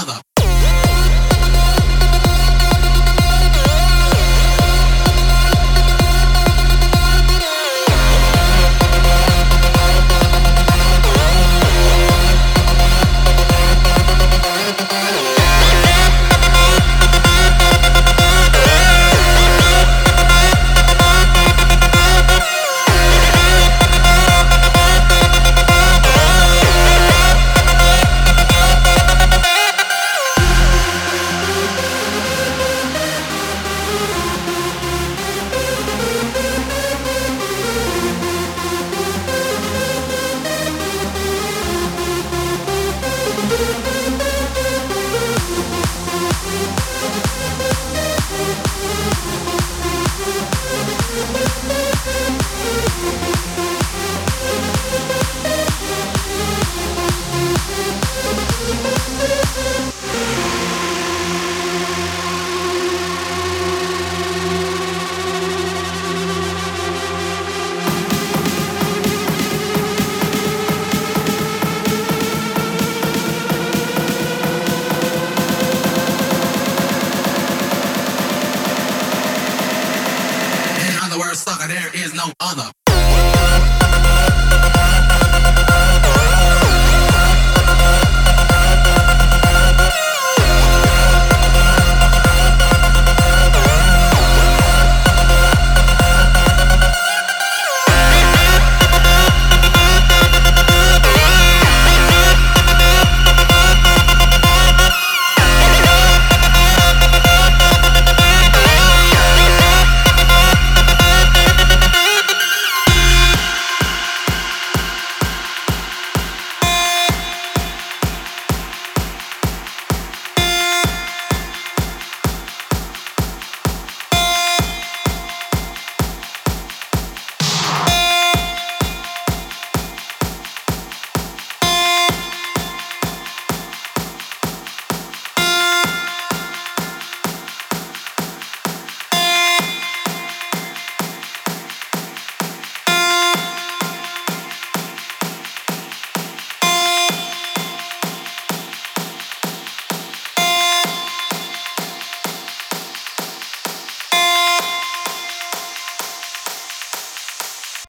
no bother. there is no other.